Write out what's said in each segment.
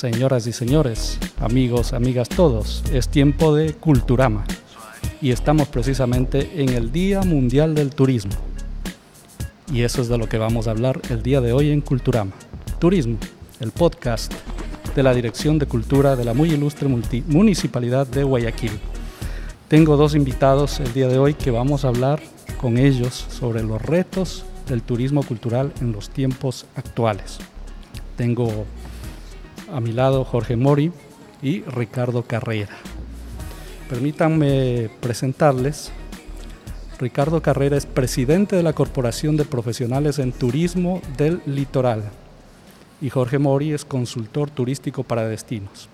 señoras y señores, amigos, amigas todos, es tiempo de Culturama y estamos precisamente en el Día Mundial del Turismo. Y eso es de lo que vamos a hablar el día de hoy en Culturama. Turismo, el podcast de la Dirección de Cultura de la muy ilustre Municipalidad de Guayaquil. Tengo dos invitados el día de hoy que vamos a hablar con ellos sobre los retos del turismo cultural en los tiempos actuales. Tengo a mi lado Jorge Mori y Ricardo Carrera. Permítanme presentarles. Ricardo Carrera es presidente de la Corporación de Profesionales en Turismo del Litoral y Jorge Mori es consultor turístico para destinos.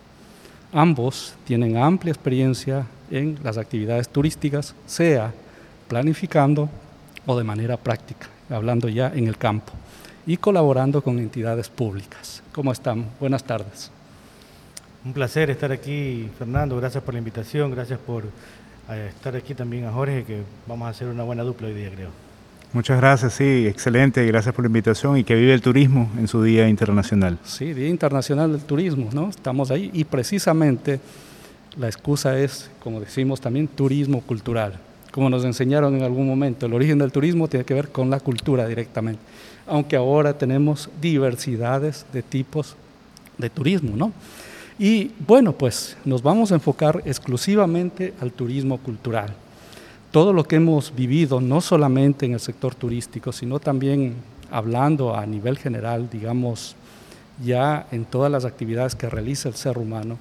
Ambos tienen amplia experiencia en las actividades turísticas, sea planificando o de manera práctica, hablando ya en el campo y colaborando con entidades públicas. ¿Cómo están? Buenas tardes. Un placer estar aquí, Fernando. Gracias por la invitación. Gracias por eh, estar aquí también a Jorge, que vamos a hacer una buena dupla hoy día, creo. Muchas gracias, sí, excelente. Gracias por la invitación y que vive el turismo en su Día Internacional. Sí, Día Internacional del Turismo, ¿no? Estamos ahí y precisamente la excusa es, como decimos también, turismo cultural. Como nos enseñaron en algún momento, el origen del turismo tiene que ver con la cultura directamente aunque ahora tenemos diversidades de tipos de turismo, ¿no? Y bueno, pues nos vamos a enfocar exclusivamente al turismo cultural. Todo lo que hemos vivido, no solamente en el sector turístico, sino también hablando a nivel general, digamos, ya en todas las actividades que realiza el ser humano,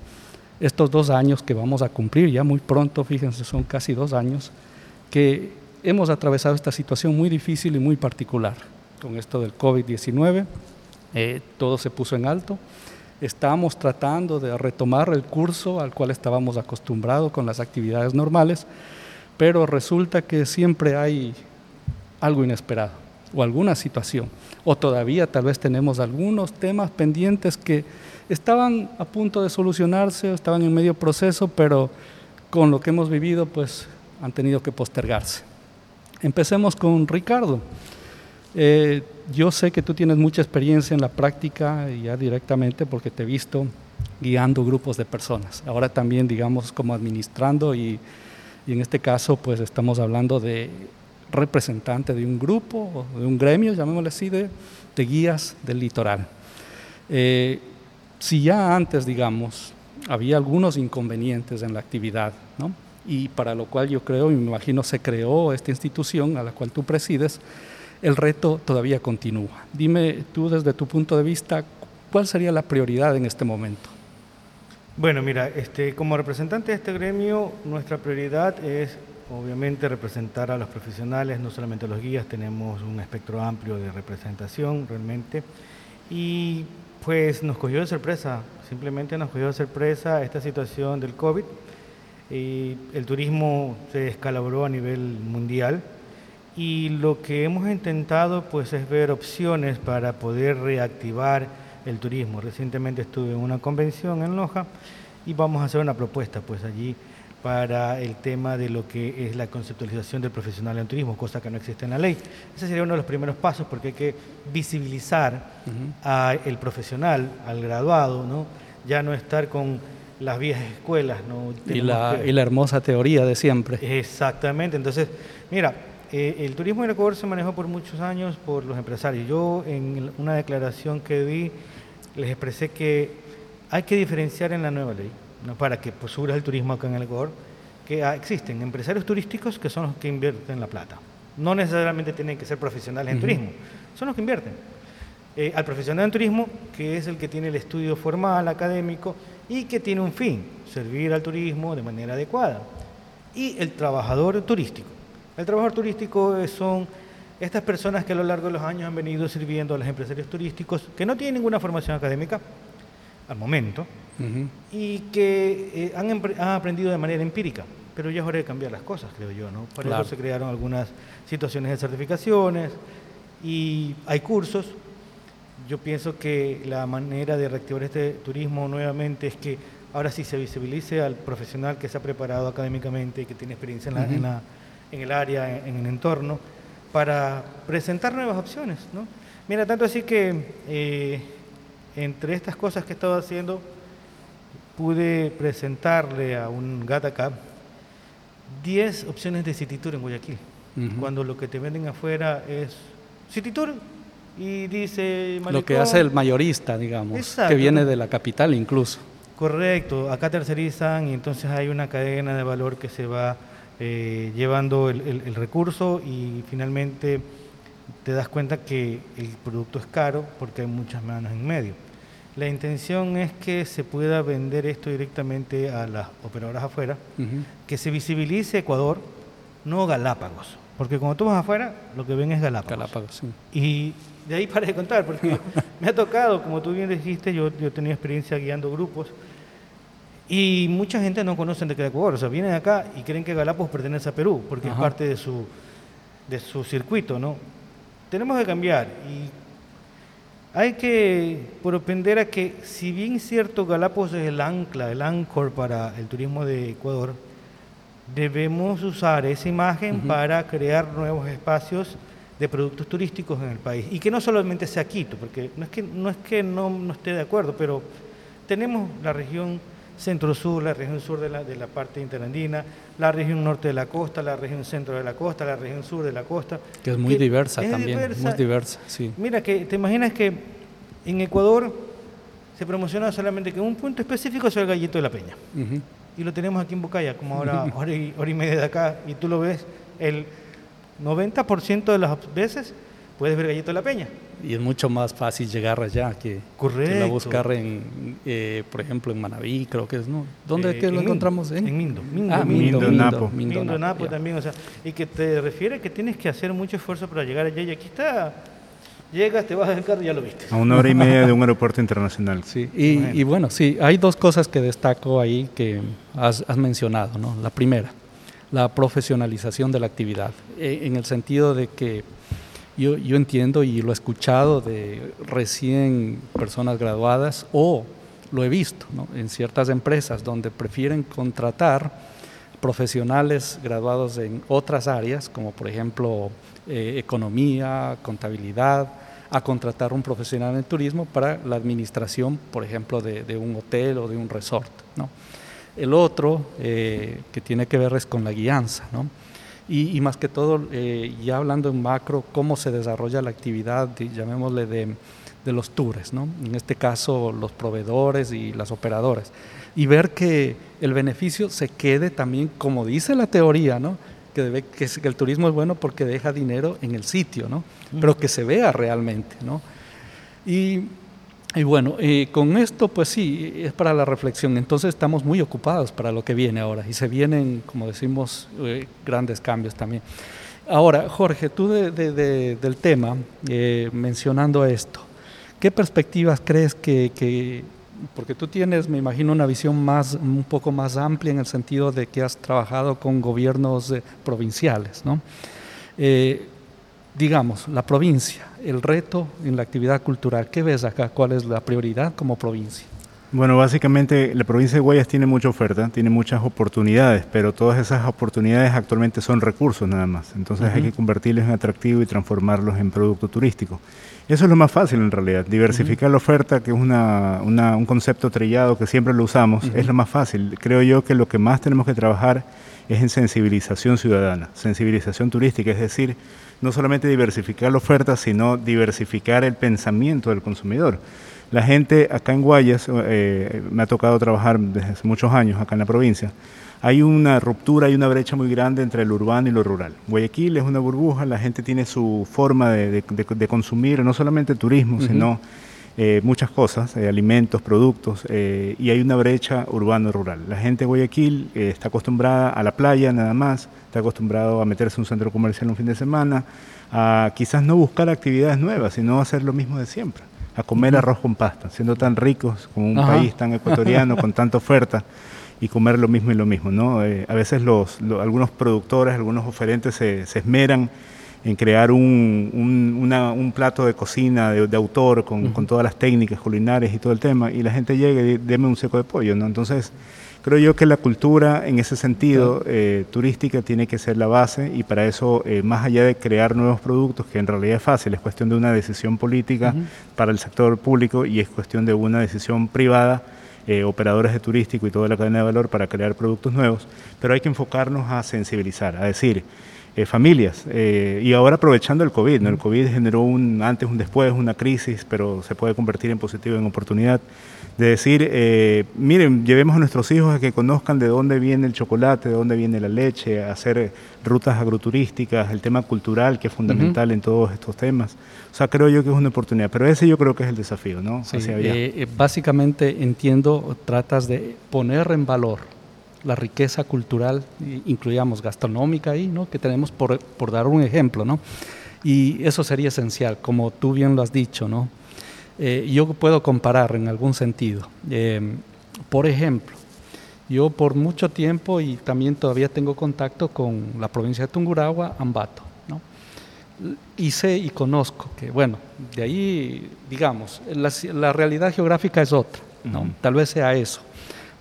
estos dos años que vamos a cumplir, ya muy pronto, fíjense, son casi dos años, que hemos atravesado esta situación muy difícil y muy particular con esto del COVID-19, eh, todo se puso en alto. Estamos tratando de retomar el curso al cual estábamos acostumbrados con las actividades normales, pero resulta que siempre hay algo inesperado o alguna situación, o todavía tal vez tenemos algunos temas pendientes que estaban a punto de solucionarse, estaban en medio proceso, pero con lo que hemos vivido, pues han tenido que postergarse. Empecemos con Ricardo. Eh, yo sé que tú tienes mucha experiencia en la práctica ya directamente porque te he visto guiando grupos de personas. Ahora también, digamos, como administrando y, en este caso, pues estamos hablando de representante de un grupo, de un gremio, llamémosle así, de, guías del litoral. Eh, si ya antes, digamos, había algunos inconvenientes en la actividad, ¿no? y para lo cual yo creo y me imagino se creó esta institución a la cual tú presides, el reto todavía continúa. Dime tú desde tu punto de vista, ¿cuál sería la prioridad en este momento? Bueno, mira, este, como representante de este gremio, nuestra prioridad es obviamente representar a los profesionales, no solamente a los guías, tenemos un espectro amplio de representación realmente. Y pues nos cogió de sorpresa, simplemente nos cogió de sorpresa esta situación del COVID. Y el turismo se descalabró a nivel mundial y lo que hemos intentado pues es ver opciones para poder reactivar el turismo. Recientemente estuve en una convención en Loja y vamos a hacer una propuesta pues allí para el tema de lo que es la conceptualización del profesional en turismo, cosa que no existe en la ley. Ese sería uno de los primeros pasos porque hay que visibilizar al profesional, al graduado, ¿no? ya no estar con las viejas escuelas. ¿no? Y la, y la hermosa teoría de siempre. Exactamente, entonces, mira, eh, el turismo en Ecuador se manejó por muchos años por los empresarios. Yo en una declaración que di les expresé que hay que diferenciar en la nueva ley, ¿no? para que pues, el turismo acá en el Ecuador, que ah, existen empresarios turísticos que son los que invierten la plata. No necesariamente tienen que ser profesionales en turismo, son los que invierten. Eh, al profesional en turismo, que es el que tiene el estudio formal, académico, y que tiene un fin, servir al turismo de manera adecuada. Y el trabajador turístico, el trabajador turístico son estas personas que a lo largo de los años han venido sirviendo a los empresarios turísticos que no tienen ninguna formación académica al momento y que eh, han, aprendido de manera empírica. Pero ya es hora de cambiar las cosas, creo yo, ¿no? Por eso se crearon algunas situaciones de certificaciones y hay cursos. Yo pienso que la manera de reactivar este turismo nuevamente es que ahora sí se visibilice al profesional que se ha preparado académicamente y que tiene experiencia en la en el área, en, el entorno, para presentar nuevas opciones. ¿no? Mira, tanto así que eh, entre estas cosas que he estado haciendo, pude presentarle a un GATACAP 10 opciones de City Tour en Guayaquil, cuando lo que te venden afuera es City Tour y dice... lo que hace el mayorista, digamos, que viene de la capital incluso. Correcto, acá tercerizan y entonces hay una cadena de valor que se va eh, llevando el, recurso y finalmente te das cuenta que el producto es caro porque hay muchas manos en medio. La intención es que se pueda vender esto directamente a las operadoras afuera, que se visibilice Ecuador, no Galápagos, porque cuando tú vas afuera lo que ven es Galápagos. Galápagos sí. Y de ahí para de contar, porque me ha tocado, como tú bien dijiste, yo, yo tenido experiencia guiando grupos y mucha gente no conoce de Ecuador, o sea, vienen acá y creen que Galápagos pertenece a Perú, porque es parte de su, de su circuito, ¿no? Tenemos que cambiar y hay que propender a que, si bien cierto, Galápagos es el ancla, el ancor para el turismo de Ecuador, debemos usar esa imagen para crear nuevos espacios de productos turísticos en el país. Y que no solamente sea Quito, porque no es que no, es que no, no esté de acuerdo, pero tenemos la región centro-sur, la región sur de la, de la parte interandina, la región norte de la costa, la región centro de la costa, la región sur de la costa. Que es muy diversa también, muy diversa, sí. Mira, que te imaginas que en Ecuador se promociona solamente que un punto específico es el gallito de la peña. Y lo tenemos aquí en Bucaya, como ahora hora y, hora y media de acá, y tú lo ves, el 90% de las veces puedes ver gallito de la peña y es mucho más fácil llegar allá que, que buscar en, eh, por ejemplo, en Manaví, creo que es, ¿no? ¿Dónde eh, que lo encontramos? En, en Mindo. ah, Mindo, Mindo, Napo. Mindo, Napo, también, o sea, y que te refiere que tienes que hacer mucho esfuerzo para llegar allá y aquí está. Llegas, te vas del carro y ya lo viste. A una hora y media de un aeropuerto internacional. Sí, y bueno. y bueno, sí, hay dos cosas que destaco ahí que has, has mencionado, ¿no? La primera, la profesionalización de la actividad, eh, en el sentido de que yo, yo entiendo y lo he escuchado de recién personas graduadas o lo he visto en ciertas empresas donde prefieren contratar profesionales graduados en otras áreas, como por ejemplo eh, economía, contabilidad, a contratar un profesional en turismo para la administración, por ejemplo, de, un hotel o de un resort. ¿no? El otro eh, que tiene que ver es con la guianza. ¿no? Y, más que todo, eh, ya hablando en macro, cómo se desarrolla la actividad, llamémosle de, de los tours, ¿no? en este caso los proveedores y las operadoras, y ver que el beneficio se quede también, como dice la teoría, ¿no? que, debe, que, el turismo es bueno porque deja dinero en el sitio, ¿no? pero que se vea realmente. ¿no? Y y bueno, eh, con esto pues sí, es para la reflexión. Entonces estamos muy ocupados para lo que viene ahora y se vienen, como decimos, eh, grandes cambios también. Ahora, Jorge, tú del tema, eh, mencionando esto, ¿qué perspectivas crees que, porque tú tienes, me imagino, una visión más, un poco más amplia en el sentido de que has trabajado con gobiernos provinciales, ¿no? Digamos, la provincia, el reto en la actividad cultural. ¿Qué ves acá? ¿Cuál es la prioridad como provincia? Bueno, básicamente la provincia de Guayas tiene mucha oferta, tiene muchas oportunidades, pero todas esas oportunidades actualmente son recursos nada más. Entonces hay que convertirlos en atractivo y transformarlos en producto turístico. Eso es lo más fácil en realidad. Diversificar la oferta, que es una, un concepto trillado que siempre lo usamos, es lo más fácil. Creo yo que lo que más tenemos que trabajar es en sensibilización ciudadana, sensibilización turística, es decir, no solamente diversificar la oferta, sino diversificar el pensamiento del consumidor. La gente acá en Guayas, eh, me ha tocado trabajar desde hace muchos años acá en la provincia, hay una ruptura, hay una brecha muy grande entre lo urbano y lo rural. Guayaquil es una burbuja, la gente tiene su forma de, consumir, no solamente turismo, sino eh, muchas cosas, eh, alimentos, productos, eh, y hay una brecha urbano-rural. La gente de Guayaquil está acostumbrada a la playa nada más, está acostumbrado a meterse en un centro comercial un fin de semana, a quizás no buscar actividades nuevas, sino hacer lo mismo de siempre, a comer arroz con pasta, siendo tan ricos como un país tan ecuatoriano, con tanta oferta y comer lo mismo y lo mismo. ¿no? a veces los, algunos productores, algunos oferentes se, se esmeran en crear un, un, plato de cocina de, autor con, con, todas las técnicas culinarias y todo el tema, y la gente llega y deme un seco de pollo, ¿no? Entonces, creo yo que la cultura en ese sentido eh, turística tiene que ser la base y para eso, eh, más allá de crear nuevos productos, que en realidad es fácil, es cuestión de una decisión política para el sector público y es cuestión de una decisión privada, eh, operadores de turístico y toda la cadena de valor para crear productos nuevos, pero hay que enfocarnos a sensibilizar, a decir, eh, familias. Eh, y ahora aprovechando el COVID, ¿no? el COVID generó un antes, un después, una crisis, pero se puede convertir en positivo, en oportunidad. De decir, eh, miren, llevemos a nuestros hijos a que conozcan de dónde viene el chocolate, de dónde viene la leche, hacer rutas agroturísticas, el tema cultural que es fundamental en todos estos temas. O sea, creo yo que es una oportunidad, pero ese yo creo que es el desafío, ¿no? básicamente entiendo, tratas de poner en valor la riqueza cultural, incluyamos gastronómica ahí, ¿no? que tenemos por, por, dar un ejemplo, ¿no? y eso sería esencial, como tú bien lo has dicho. ¿no? Eh, yo puedo comparar en algún sentido. Eh, por ejemplo, yo por mucho tiempo y también todavía tengo contacto con la provincia de Tungurahua, Ambato. ¿no? Y sé y conozco que, bueno, de ahí, digamos, la, la realidad geográfica es otra, ¿no? Tal vez sea eso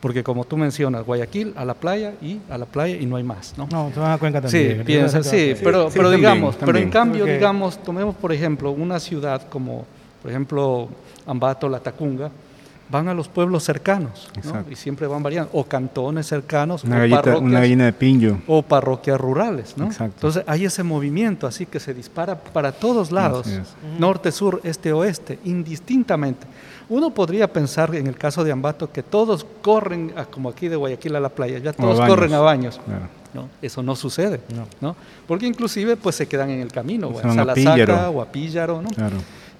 porque como tú mencionas, Guayaquil a la playa y a la playa y no hay más, ¿no? No, se van a Cuenca también. Sí, piensa, sí, pero, pero digamos, pero en cambio, digamos, tomemos por ejemplo una ciudad como, por ejemplo, Ambato, La Tacunga, van a los pueblos cercanos, ¿no? y siempre van variando, o cantones cercanos, una, o parroquias, una gallina de pincho. O parroquias rurales, ¿no? Entonces hay ese movimiento así que se dispara para todos lados, norte, sur, este, oeste, indistintamente. Uno podría pensar en el caso de Ambato que todos corren, como aquí de Guayaquil a la playa, ya todos corren a baños. ¿no? Eso no sucede, no. Porque inclusive pues se quedan en el camino, o en Salasaca o a Píllaro, ¿no?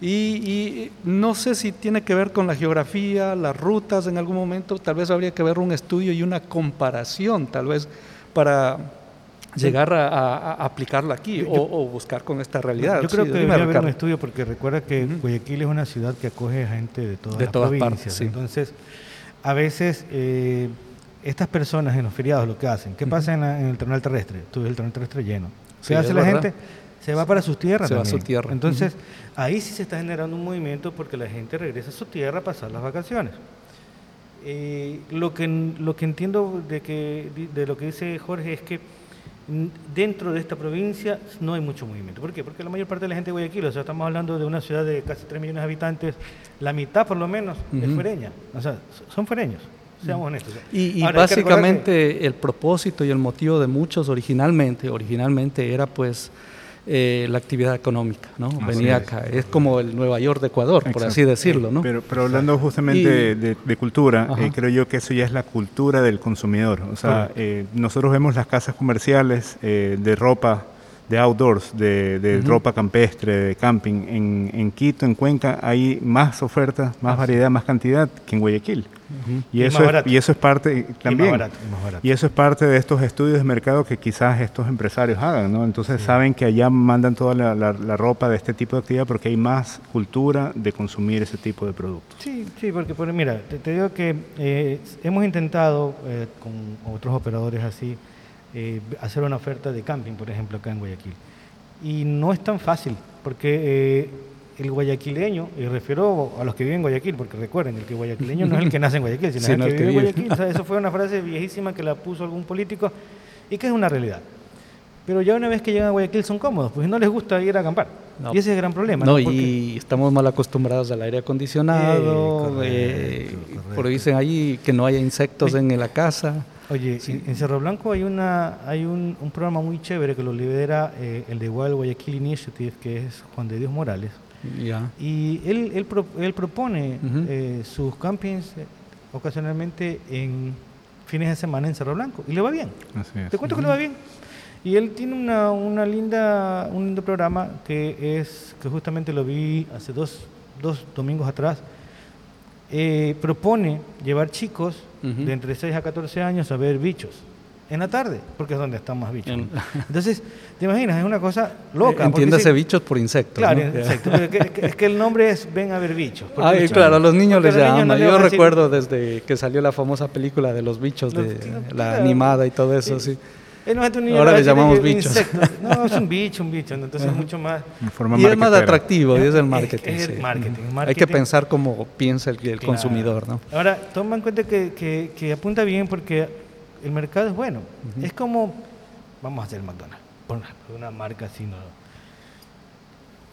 Y, y, no sé si tiene que ver con la geografía, las rutas en algún momento, tal vez habría que ver un estudio y una comparación, tal vez para llegar a, aplicarlo aquí o, buscar con esta realidad. Yo creo que debería haber un estudio porque recuerda que Guayaquil es una ciudad que acoge gente de todas, de las todas provincias. Partes, Entonces, a veces eh, estas personas en los feriados lo que hacen, ¿qué pasa en, el terminal terrestre? Tú ves el terminal terrestre lleno. ¿Qué hace la gente? Se va para sus tierras. Se va a su tierra. Entonces, ahí sí se está generando un movimiento porque la gente regresa a su tierra a pasar las vacaciones. Eh, lo, que, lo que entiendo de, que, de lo que dice Jorge es que dentro de esta provincia no hay mucho movimiento. ¿Por qué? Porque la mayor parte de la gente de Guayaquil, o sea, estamos hablando de una ciudad de casi 3 millones de habitantes, la mitad por lo menos es fuereña, o sea, son fuereños. Seamos honestos. Y, básicamente el propósito y el motivo de muchos originalmente, originalmente era pues eh, la actividad económica, ¿no? Venía acá, es como el Nueva York de Ecuador, por así decirlo, ¿no? Pero, pero hablando justamente de, cultura, eh, creo yo que eso ya es la cultura del consumidor. O sea, eh, nosotros vemos las casas comerciales de ropa de outdoors, de, ropa campestre, de camping. En, en, Quito, en Cuenca, hay más oferta, más variedad, más cantidad que en Guayaquil. y, eso es, y eso es parte también. Y, eso es parte de estos estudios de mercado que quizás estos empresarios hagan, ¿no? Entonces saben que allá mandan toda la, ropa de este tipo de actividad porque hay más cultura de consumir ese tipo de productos. Sí, sí, porque mira, te, digo que eh, hemos intentado eh, con otros operadores así eh, hacer una oferta de camping, por ejemplo, acá en Guayaquil. Y no es tan fácil, porque eh, el guayaquileño, y refiero a los que viven en Guayaquil, porque recuerden, el que guayaquileño no es el que nace en Guayaquil, sino, el que vive en Guayaquil. eso fue una frase viejísima que la puso algún político y que es una realidad. Pero ya una vez que llegan a Guayaquil son cómodos, pues no les gusta ir a acampar. Y ese es el gran problema. No, y estamos mal acostumbrados al aire acondicionado, eh, por dicen ahí que no haya insectos en la casa. Oye, en Cerro Blanco hay una hay un, programa muy chévere que lo lidera eh, el de Wild Guayaquil Initiative, que es Juan de Dios Morales. Y él, él, él propone eh, sus campings eh, ocasionalmente en fines de semana en Cerro Blanco. Y le va bien. Te cuento que le va bien. Y él tiene una, una linda, un lindo programa que es, que justamente lo vi hace dos, dos domingos atrás, eh, propone llevar chicos de entre 6 a 14 años a ver bichos en la tarde, porque es donde están más bichos. Entonces, te imaginas, es una cosa loca. Entiéndase bichos por insectos. Claro, es, que, el nombre es ven a ver bichos. Ah, claro, a los niños les llaman. Yo recuerdo desde que salió la famosa película de los bichos, de la animada y todo eso, sí. Ahora le llamamos bichos. No, es un bicho, un bicho. Entonces es mucho más. Y es más atractivo, y es el marketing. Es, el marketing, Hay que pensar como piensa el, consumidor. ¿no? Ahora, toma en cuenta que, que, apunta bien porque el mercado es bueno. Es como, vamos a hacer McDonald's, por una, marca así, no.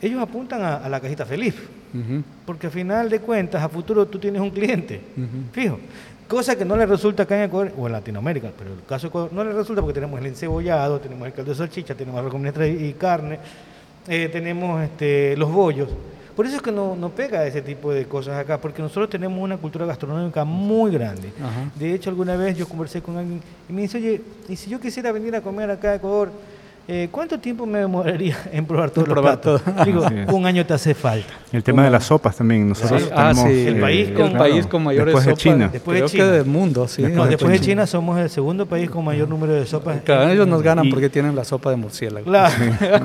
ellos apuntan a, la cajita feliz. Porque al final de cuentas, a futuro tú tienes un cliente, fijo. Cosa que no le resulta acá en Ecuador o en Latinoamérica, pero en el caso de Ecuador no le resulta porque tenemos el encebollado, tenemos el caldo de salchicha, tenemos arroz con y carne, eh, tenemos este, los bollos. Por eso es que no, no, pega ese tipo de cosas acá, porque nosotros tenemos una cultura gastronómica muy grande. De hecho, alguna vez yo conversé con alguien y me dice, oye, ¿y si yo quisiera venir a comer acá a Ecuador? Eh, ¿cuánto tiempo me demoraría en probar todo probar Todo. Digo, un año te hace falta. El tema de las sopas también. Nosotros ah, sí. el país con, el país con mayores después de China. Después de China. del mundo, sí. Después, de China somos el segundo país con mayor número de sopas. Claro, ellos nos ganan porque tienen la sopa de murciélago. Claro.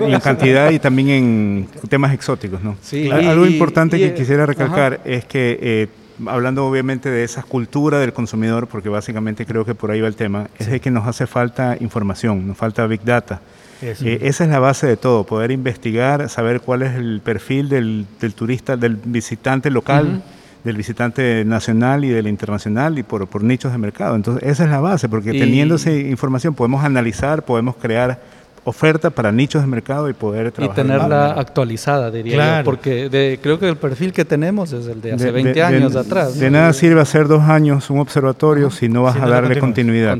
en cantidad y también en temas exóticos, ¿no? Sí. Algo importante que quisiera recalcar es que eh, hablando obviamente de esa cultura del consumidor, porque básicamente creo que por ahí va el tema, es de que nos hace falta información, nos falta big data. Eh, esa es la base de todo, poder investigar, saber cuál es el perfil del, turista, del visitante local, del visitante nacional y del internacional y por, por, nichos de mercado. Entonces, esa es la base, porque teniendo esa información podemos analizar, podemos crear oferta para nichos de mercado y poder trabajar. Y tenerla actualizada, diría yo, porque creo que el perfil que tenemos es el de hace 20 años atrás. De nada sirve hacer dos años un observatorio si no vas a darle continuidad.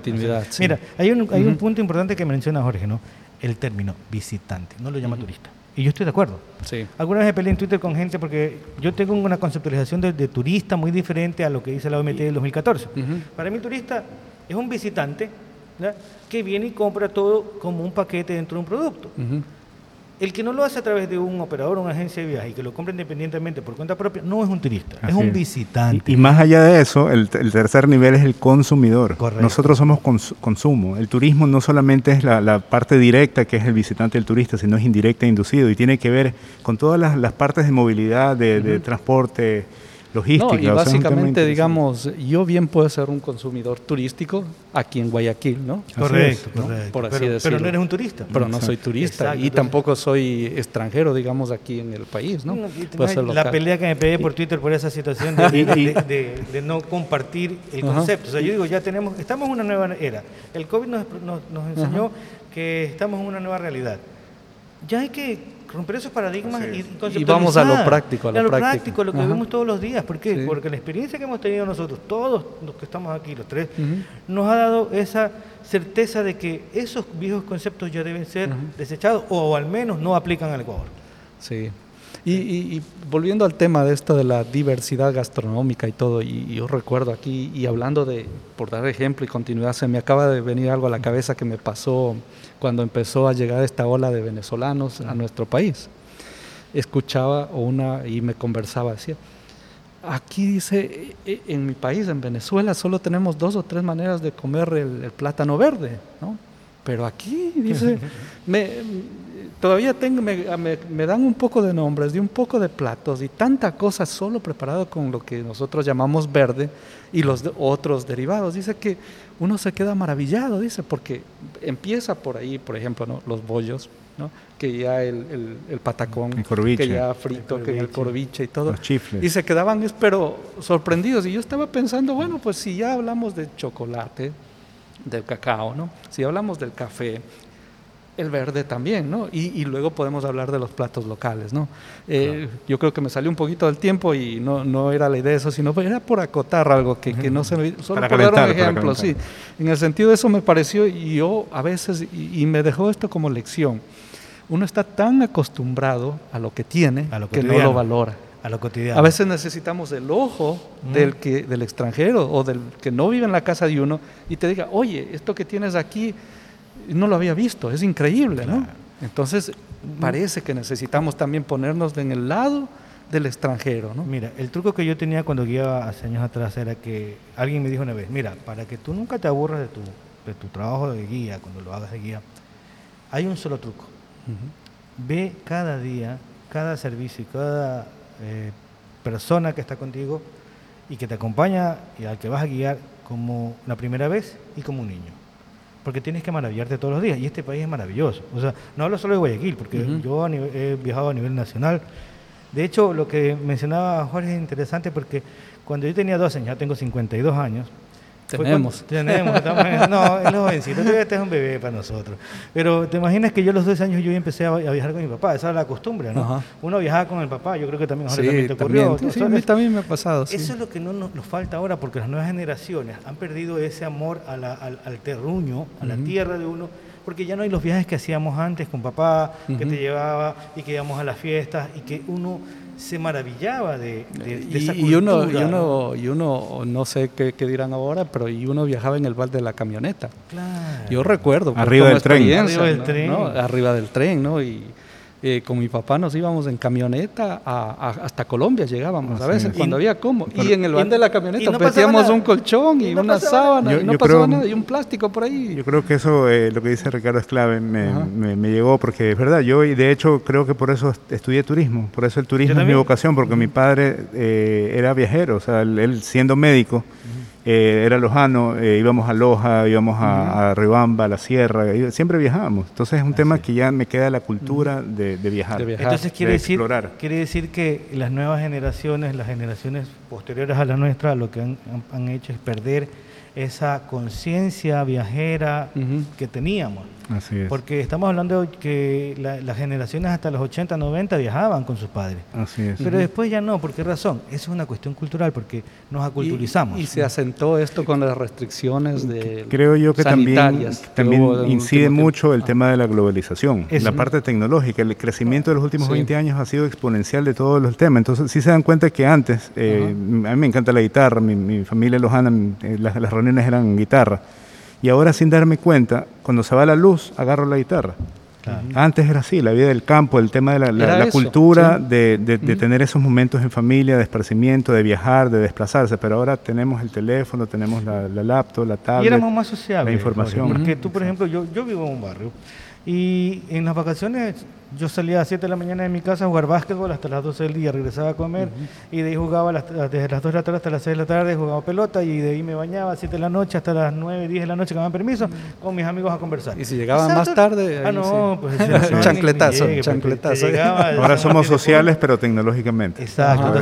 Mira, hay un, hay un punto importante que menciona Jorge, ¿no? el término visitante, no lo llama turista. Y yo estoy de acuerdo. Sí. Alguna vez peleé en Twitter con gente porque yo tengo una conceptualización de, turista muy diferente a lo que dice la OMT del 2014. Para mí turista es un visitante que viene y compra todo como un paquete dentro de un producto. El que no lo hace a través de un operador una agencia de viaje y que lo compra independientemente por cuenta propia, no es un turista, es un visitante. Y, más allá de eso, el, tercer nivel es el consumidor. Nosotros somos consumo. El turismo no solamente es la, parte directa que es el visitante, el turista, sino es indirecta e inducido y tiene que ver con todas las, partes de movilidad, de transporte, logística. y básicamente, digamos, yo bien puedo ser un consumidor turístico aquí en Guayaquil, ¿no? Correcto, correcto. Por así pero, decirlo. Pero no eres un turista. Pero no soy turista y tampoco soy extranjero, digamos, aquí en el país, ¿no? la pelea que me pegué por Twitter por esa situación de, no compartir el concepto. O sea, yo digo, ya tenemos, estamos en una nueva era. El COVID nos, nos, enseñó que estamos en una nueva realidad. Ya hay que romper esos paradigmas y, y vamos a lo práctico, a lo, práctico, lo que vemos todos los días. ¿Por qué? Porque la experiencia que hemos tenido nosotros, todos los que estamos aquí, los tres, nos ha dado esa certeza de que esos viejos conceptos ya deben ser desechados o al menos no aplican al Ecuador. Sí. Y, volviendo al tema de esto de la diversidad gastronómica y todo, y, yo recuerdo aquí, y hablando de, por dar ejemplo y continuidad, se me acaba de venir algo a la cabeza que me pasó cuando empezó a llegar esta ola de venezolanos a nuestro país. Escuchaba una y me conversaba, decía, aquí dice, e, e, en mi país, en Venezuela, solo tenemos dos o tres maneras de comer el, plátano verde, ¿no? Pero aquí, dice, me, todavía tengo, me, dan un poco de nombres, de un poco de platos y tanta cosa solo preparado con lo que nosotros llamamos verde y los otros derivados. Dice que uno se queda maravillado, dice, porque empieza por ahí, por ejemplo, ¿no? los bollos, ¿no? que ya el, el, patacón, que ya frito, que ya el corviche y todo. Y se quedaban, pero sorprendidos. Y yo estaba pensando, bueno, pues si ya hablamos de chocolate, del cacao, ¿no? Si hablamos del café, el verde también, ¿no? Y, luego podemos hablar de los platos locales, ¿no? Eh, yo creo que me salió un poquito del tiempo y no, no era la idea de eso, sino era por acotar algo que, que no se me... Solo por dar un ejemplo, sí. En el sentido de eso me pareció, y yo a veces, y, me dejó esto como lección, uno está tan acostumbrado a lo que tiene que no lo valora. A lo cotidiano. A veces necesitamos el ojo del, que, del extranjero o del que no vive en la casa de uno y te diga, oye, esto que tienes aquí no lo había visto, es increíble, ¿no? Entonces, parece que necesitamos también ponernos en el lado del extranjero, ¿no? Mira, el truco que yo tenía cuando guiaba hace años atrás era que alguien me dijo una vez, mira, para que tú nunca te aburras de tu, de tu trabajo de guía, cuando lo hagas de guía, hay un solo truco. Ve cada día, cada servicio y cada eh, persona que está contigo y que te acompaña y al que vas a guiar como la primera vez y como un niño porque tienes que maravillarte todos los días. Y este país es maravilloso. O sea, no hablo solo de Guayaquil, porque yo he viajado a nivel nacional. De hecho, lo que mencionaba Jorge es interesante porque cuando yo tenía 12 años, ya tengo 52 años, Tenemos. tenemos, no, es jovencito, este es un bebé para nosotros. Pero te imaginas que yo a los 12 años yo empecé a, viajar con mi papá, esa era la costumbre, ¿no? Uno viajaba con el papá, yo creo que también, sí, también te ocurrió. sí, a mí también me ha pasado. Eso es lo que no nos, falta ahora, porque las nuevas generaciones han perdido ese amor al, al, terruño, a la tierra de uno, porque ya no hay los viajes que hacíamos antes con papá, que te llevaba y que íbamos a las fiestas y que uno se maravillaba de, esa cultura. Y uno, y uno, y uno no sé qué, dirán ahora, pero y uno viajaba en el val de la camioneta. Claro. Yo recuerdo. Arriba del tren. Arriba del tren. Arriba del tren, ¿no? Y, eh, con mi papá nos íbamos en camioneta hasta Colombia, llegábamos a veces cuando había como. y en el van de la camioneta metíamos un colchón y, una sábana, y no pasaba nada, y un plástico por ahí. Yo creo que eso, eh, lo que dice Ricardo es clave, me, me, llegó, porque es verdad, yo y de hecho creo que por eso estudié turismo, por eso el turismo es mi vocación, porque mi padre eh, era viajero, o sea, él, siendo médico. Eh, era lojano, eh, íbamos a Loja, íbamos a, a, Ribamba, a la Sierra, siempre viajábamos. Entonces es un tema que ya me queda la cultura de, viajar, Entonces quiere, decir, quiere decir que las nuevas generaciones, las generaciones posteriores a la nuestra, lo que han hecho es perder esa conciencia viajera que teníamos. Así es. Porque estamos hablando de que las generaciones hasta los 80, 90 viajaban con sus padres. Así es. Pero después ya no, ¿por qué razón? Eso es una cuestión cultural, porque nos aculturizamos. Y, se asentó esto con las restricciones de Creo yo que también, también incide mucho el tema de la globalización, la parte tecnológica. El crecimiento de los últimos 20 años ha sido exponencial de todos los temas. Entonces, sí se dan cuenta que antes, eh, a mí me encanta la guitarra, mi, mi familia lojana, eh, las, las eran guitarra. Y ahora sin darme cuenta, cuando se va la luz, agarro la guitarra. Antes era así, la vida del campo, el tema de la, cultura, de, tener esos momentos en familia, de esparcimiento, de viajar, de desplazarse, pero ahora tenemos el teléfono, tenemos la, laptop, la tablet. Y éramos más sociables. La información. Porque tú, por ejemplo, yo, yo vivo en un barrio y en las vacaciones yo salía a las 7 de la mañana de mi casa a jugar básquetbol hasta las 12 del día, regresaba a comer y de ahí jugaba desde las 2 de la tarde hasta las 6 de la tarde, jugaba pelota y de ahí me bañaba a las 7 de la noche hasta las 9, 10 de la noche que me daban permiso con mis amigos a conversar. Y si llegaban más tarde, ah, no, pues chancletazo, chancletazo. Ahora somos sociales pero tecnológicamente. Exacto.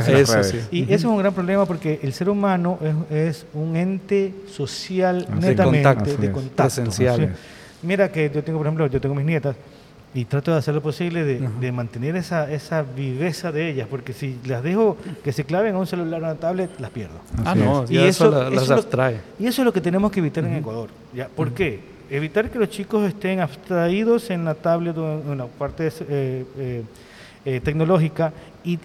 Y eso es un gran problema porque el ser humano es, un ente social netamente de contacto. Presencial. Mira que yo tengo, por ejemplo, yo tengo mis nietas y trato de hacer lo posible de, mantener esa, esa viveza de ellas, porque si las dejo que se claven a un celular o a una tablet, las pierdo. ah, no, y eso, las abstrae. y eso es lo que tenemos que evitar en Ecuador. ¿ya? ¿Por qué? Evitar que los chicos estén abstraídos en la tablet o en la parte eh, eh, eh, tecnológica y,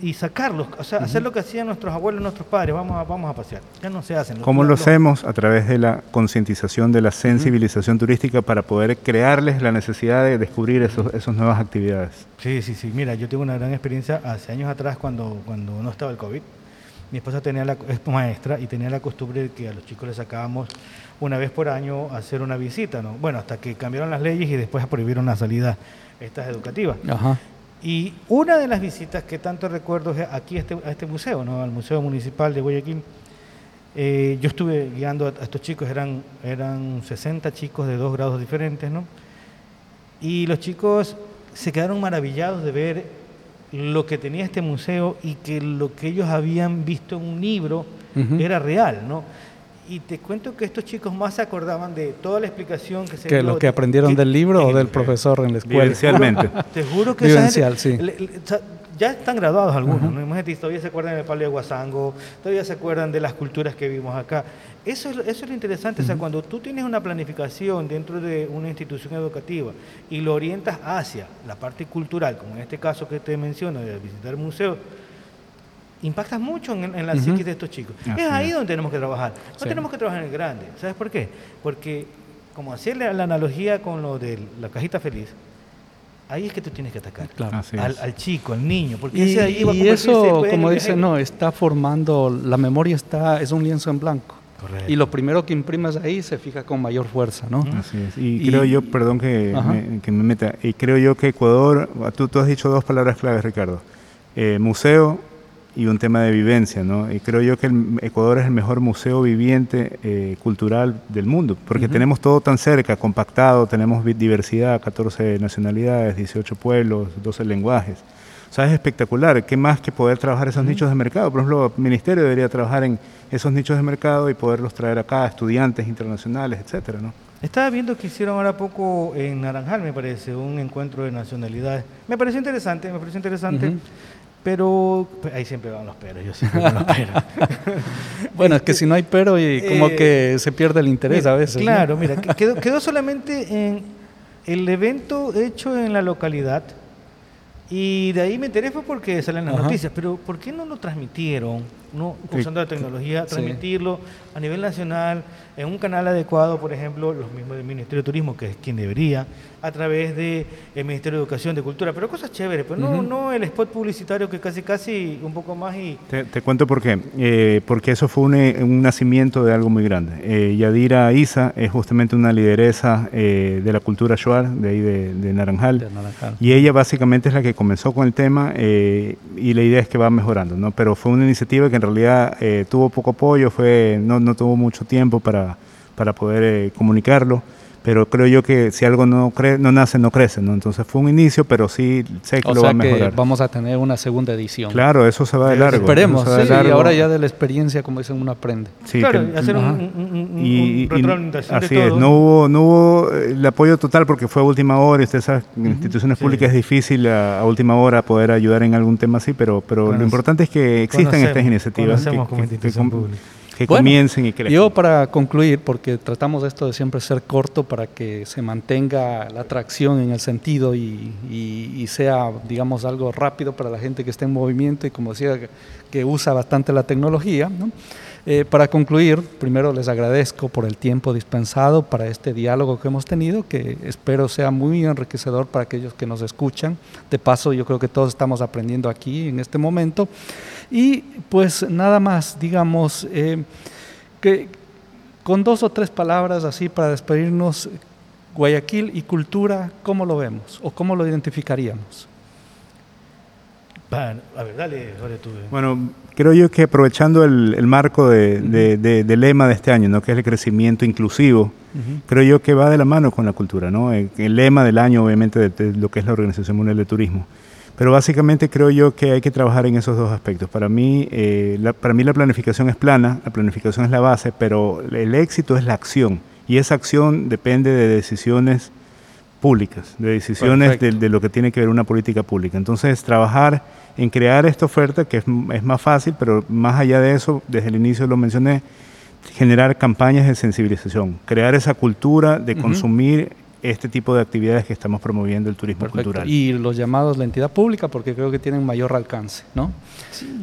y, sacarlos, o sea, hacer lo que hacían nuestros abuelos, nuestros padres, vamos a, vamos a pasear. Ya no se hacen. ¿Cómo lo hacemos? A través de la concientización, de la sensibilización turística para poder crearles la necesidad de descubrir esos, esas nuevas actividades. Sí, sí, sí. Mira, yo tengo una gran experiencia hace años atrás cuando, cuando no estaba el COVID. Mi esposa tenía la, es maestra y tenía la costumbre de que a los chicos les sacábamos una vez por año hacer una visita, ¿no? Bueno, hasta que cambiaron las leyes y después prohibieron las salidas estas educativas. Ajá. Y una de las visitas que tanto recuerdo es aquí a este, a este museo, ¿no? al Museo Municipal de Guayaquil. Eh, yo estuve guiando a, estos chicos, eran, eran 60 chicos de dos grados diferentes, ¿no? Y los chicos se quedaron maravillados de ver lo que tenía este museo y que lo que ellos habían visto en un libro era real, ¿no? Y te cuento que estos chicos más se acordaban de toda la explicación que se ¿Que lo que aprendieron del libro o del profesor en la escuela? Vivencialmente. Te juro que Vivencial, sí. ya están graduados algunos, Imagínate, todavía se acuerdan del Palo de Guasango, todavía se acuerdan de las culturas que vimos acá. Eso, eso es lo interesante, o sea, cuando tú tienes una planificación dentro de una institución educativa y lo orientas hacia la parte cultural, como en este caso que te menciono, de visitar museos, impacta mucho en, la psiquis de estos chicos. es ahí donde tenemos que trabajar. No tenemos que trabajar en el grande. ¿Sabes por qué? Porque, como hacerle la analogía con lo de la cajita feliz, ahí es que tú tienes que atacar. Al, chico, al niño. Porque y, ese y eso, como dice, no, está formando, la memoria está, es un lienzo en blanco. Y lo primero que imprimas ahí se fija con mayor fuerza, ¿no? Así es. Y, creo yo, perdón que me, que me, meta, y creo yo que Ecuador, tú, tú has dicho dos palabras claves, Ricardo. Eh, museo y un tema de vivencia, ¿no? Y creo yo que el Ecuador es el mejor museo viviente eh, cultural del mundo, porque tenemos todo tan cerca, compactado, tenemos diversidad, 14 nacionalidades, 18 pueblos, 12 lenguajes. O sea, es espectacular. ¿Qué más que poder trabajar esos nichos de mercado? Por ejemplo, el ministerio debería trabajar en esos nichos de mercado y poderlos traer acá, estudiantes internacionales, etcétera, ¿no? Estaba viendo que hicieron ahora poco en Naranjal, me parece, un encuentro de nacionalidades. Me pareció interesante, me pareció interesante. Pero pues, ahí siempre van los peros, yo siempre van los peros. bueno, es que si no hay pero, y como eh, que se pierde el interés a veces. Claro, mira, quedó, quedó solamente en el evento hecho en la localidad. Y de ahí me enteré fue porque salen las noticias, pero ¿por qué no lo transmitieron? No usando la tecnología, transmitirlo a nivel nacional en un canal adecuado, por ejemplo, los mismos del Ministerio de Turismo, que es quien debería, a través del Ministerio de Educación, de Cultura, pero cosas chéveres, pero no, no el spot publicitario que casi casi un poco más y... Te, cuento por qué, eh, porque eso fue un, nacimiento de algo muy grande. Eh, Yadira Isa es justamente una lideresa eh, de la cultura shuar, de ahí de, Naranjal, y ella básicamente es la que comenzó con el tema y la idea es que va mejorando, ¿no? pero fue una iniciativa que en realidad eh, tuvo poco apoyo, fue, no, no tuvo mucho tiempo para, para poder eh, comunicarlo pero creo yo que si algo no cre no nace, no crece, ¿no? Entonces fue un inicio, pero sí sé que lo va a mejorar. Que vamos a tener una segunda edición. Claro, eso se va de largo. Esperemos, sí, y ahora ya de la experiencia, como dicen, uno aprende. Sí, claro, hacer un, un, y, Así es, no hubo, no hubo eh, el apoyo total porque fue a última hora, y ustedes saben, en instituciones públicas es difícil a, última hora poder ayudar en algún tema así, pero, pero lo importante es que existan estas iniciativas. Que, como institución pública que comiencen y crezcan. Yo para concluir, porque tratamos esto de siempre ser corto para que se mantenga la atracción en el sentido y, sea, digamos, algo rápido para la gente que está en movimiento y como decía, que, usa bastante la tecnología. Eh, para concluir, primero les agradezco por el tiempo dispensado para este diálogo que hemos tenido, que espero sea muy enriquecedor para aquellos que nos escuchan. De paso, yo creo que todos estamos aprendiendo aquí en este momento. Y pues nada más, digamos, eh, que con dos o tres palabras así para despedirnos, Guayaquil y cultura, ¿cómo lo vemos o cómo lo identificaríamos? a ver, dale, tú. Bueno, creo yo que aprovechando el, marco de, lema de este año, ¿no? que es el crecimiento inclusivo, creo yo que va de la mano con la cultura. ¿no? El, lema del año, obviamente, de, lo que es la Organización Mundial de Turismo. Pero básicamente creo yo que hay que trabajar en esos dos aspectos. Para mí, eh, la, para mí la planificación es plana, la planificación es la base, pero el éxito es la acción. Y esa acción depende de decisiones públicas, de decisiones de, lo que tiene que ver una política pública. Entonces, trabajar en crear esta oferta, que es, es, más fácil, pero más allá de eso, desde el inicio lo mencioné, generar campañas de sensibilización, crear esa cultura de consumir este tipo de actividades que estamos promoviendo el turismo cultural. Y los llamados la entidad pública porque creo que tienen mayor alcance, ¿no?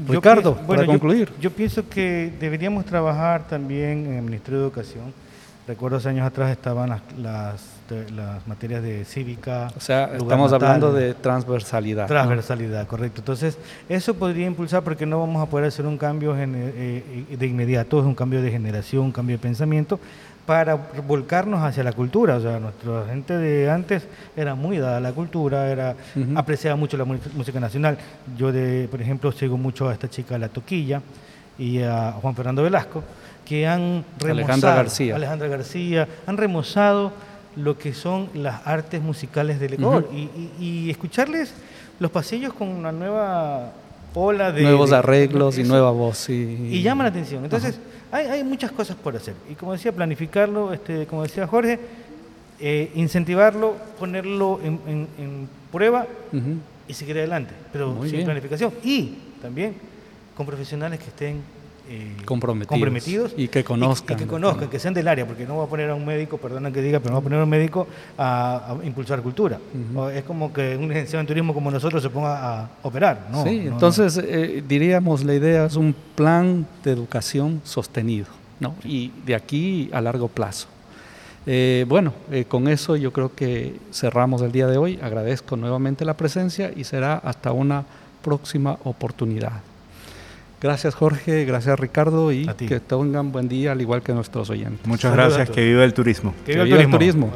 Ricardo, para concluir. Yo, pienso que deberíamos trabajar también en el Ministerio de Educación. Recuerdo hace años atrás estaban las, las, materias de cívica. O sea, estamos hablando de transversalidad. Transversalidad, correcto. Entonces, eso podría impulsar porque no vamos a poder hacer un cambio eh, eh, de inmediato, es un cambio de generación, un cambio de pensamiento, para volcarnos hacia la cultura. O sea, nuestra gente de antes era muy dada a la cultura, era apreciaba mucho la música nacional. Yo, de, por ejemplo, sigo mucho a esta chica La Toquilla y a Juan Fernando Velasco, que han remozado, García. Alejandra García, han remozado lo que son las artes musicales del Ecuador y, escucharles los pasillos con una nueva ola de... Nuevos arreglos y nueva voz. Y, llama la atención. Entonces, hay, muchas cosas por hacer. Y como decía, planificarlo, este, como decía Jorge, eh, incentivarlo, ponerlo en, prueba y seguir adelante, pero sin planificación. Y también con profesionales que estén eh, comprometidos, y que conozcan. Y, que conozcan, que sean del área, porque no va a poner a un médico, perdona que diga, pero no va a poner a un médico a, impulsar cultura. Es como que un licenciado en turismo como nosotros se ponga a operar. ¿no? Sí, entonces eh, diríamos la idea es un plan de educación sostenido, ¿no? y de aquí a largo plazo. Eh, bueno, con eso yo creo que cerramos el día de hoy. Agradezco nuevamente la presencia y será hasta una próxima oportunidad. Gracias Jorge, gracias Ricardo y que tengan buen día al igual que nuestros oyentes. Muchas gracias, que viva el turismo. Que viva, el turismo.